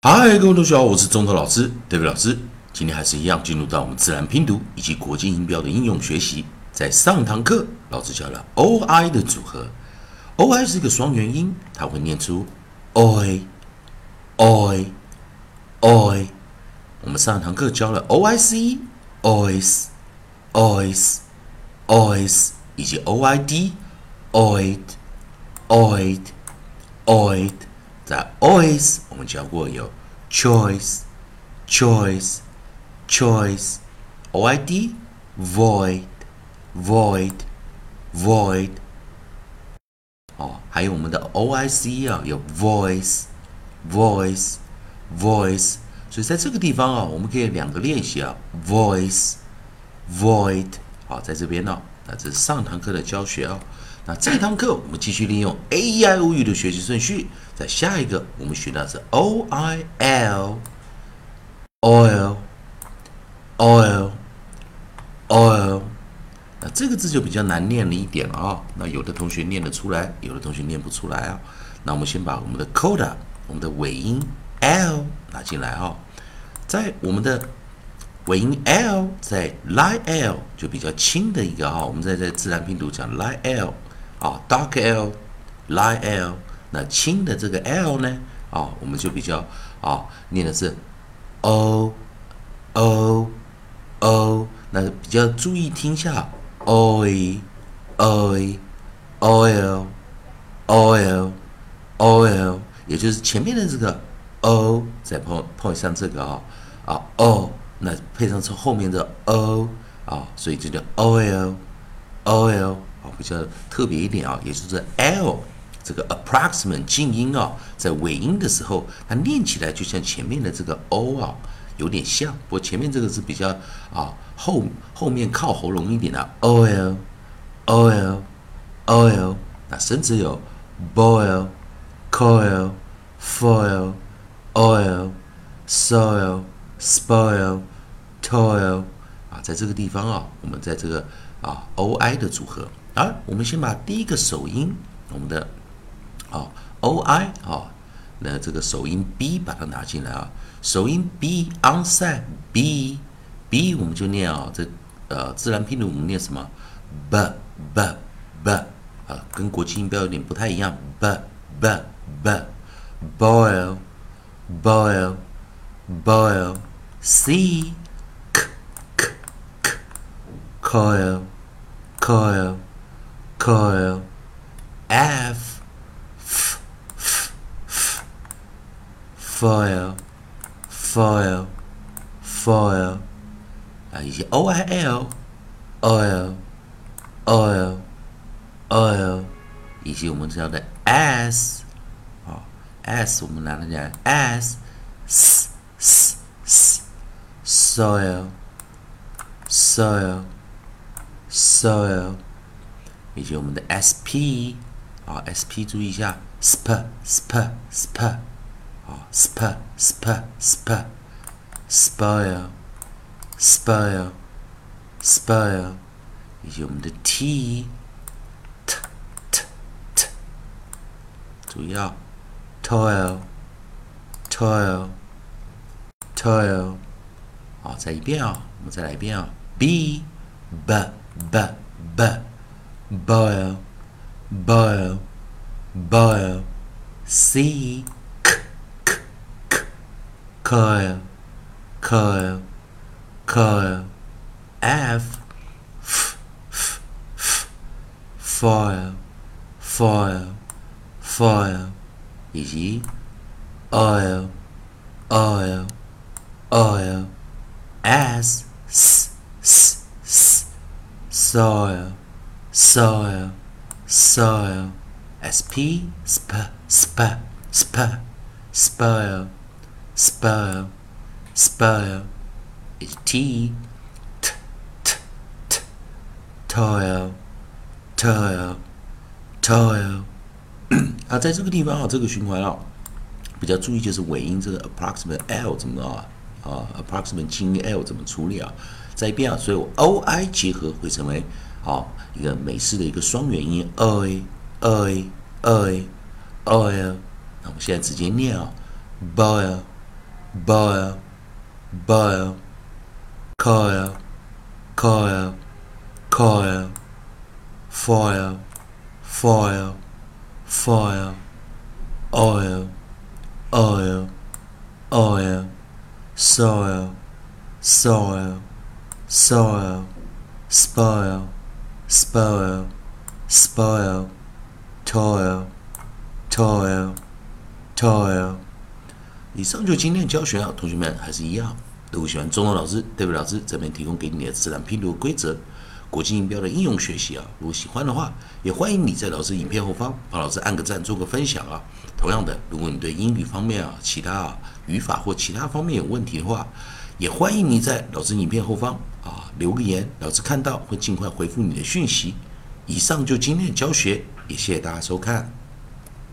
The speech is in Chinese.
嗨，各位同学好，我是中头老师，David 老师。今天还是一样，进入到我们自然拼读以及国际音标的应用学习。在上堂课，老师教了 o i 的组合。o i 是一个双元音，它会念出 oi oi oi。我们上堂课教了 o i c ois ois ois 以及 o i d oid oid oid。在 ois 我们教过有 choice choice choice oid void void void 哦，还有我们的 oic 啊，有 voice voice voice，所以在这个地方啊，我们可以两个练习啊，voice void，好，在这边呢，那这是上堂课的教学哦。那这堂课我们继续利用 A E I O U 的学习顺序，在下一个我们学到是 O I L oil oil oil。那这个字就比较难念了一点了啊。那有的同学念得出来，有的同学念不出来啊。那我们先把我们的 coda 我们的尾音 L 拿进来啊，在我们的尾音 L 在 li l 就比较轻的一个啊。我们在在自然拼读讲 lie L。啊，dark L, light L，那轻的这个 L 呢？啊，我们就比较啊，念的是 O O O，那比较注意听下 o i o i o l，o l，o l，也就是前面的这个 O 再碰碰上这个啊啊 O，那配上是后面的 O 啊，所以就叫 oil oil。比较特别一点啊，也就是 L 这个 approximate 静音啊，在尾音的时候，它念起来就像前面的这个 O 啊，有点像。不过前面这个是比较啊后后面靠喉咙一点的 oil oil oil，那甚至有 boil coil foil oil soil spoil toil 啊，在这个地方啊，我们在这个啊 O I 的组合。好，我们先把第一个首音，我们的啊 o i 啊，那这个首音 b 把它拿进来啊，首音 b onside b b 我们就念啊，这呃自然拼读我们念什么？B b b 啊，跟国际音标有点不太一样。B b b boil boil boil c k k k coil coil coil, f, f, f, f, foil, foil, foil，啊，以及 o i l, oil, oil, oil，以及我们知道的 s，啊，s 我们拿来讲 s, s, s, s, soil, soil, soil。 以及我们的 sp 啊，sp 注意一下，sp sp sp 啊，sp sp sp spoil spoil spoil，以及我们的 t t t t，注意啊，toil toil toil，好，再一遍啊，我们再来一遍啊，b b b b boil, boil, boil. C, k, k, k. Coil, coil, coil. F, f, f. Foil, foil, foil. 以及 oil, oil, oil. S, s, s. Soil soil, soil, sp, sp, sp, sp, spoil, spoil, spoil, t, t, t, t, toil, toil, toil。啊，在这个地方啊，这个循环啊，比较注意就是尾音这个 approximate l 怎么啊啊 approximate 轻 l 怎么处理啊？再一遍啊，所以 o i 结合会成为。好，一个美式的一个双元音，oi oi oi oil。那我们现在直接念啊，boil boil boil coil coil coil foil foil foil oil, oil, oil, soil, soil, soil, spoil, spoil, spoil, toil, toil, toil。以上就今天的教学啊，同学们还是一样，如果喜欢中文老师、代表老师这边提供给你的自然拼读规则、国际音标的应用学习啊，如果喜欢的话，也欢迎你在老师影片后方帮老师按个赞、做个分享啊。同样的，如果你对英语方面啊、其他啊语法或其他方面有问题的话，也欢迎你在老师影片后方啊留个言，老师看到会尽快回复你的讯息。以上就今天的教学，也谢谢大家收看。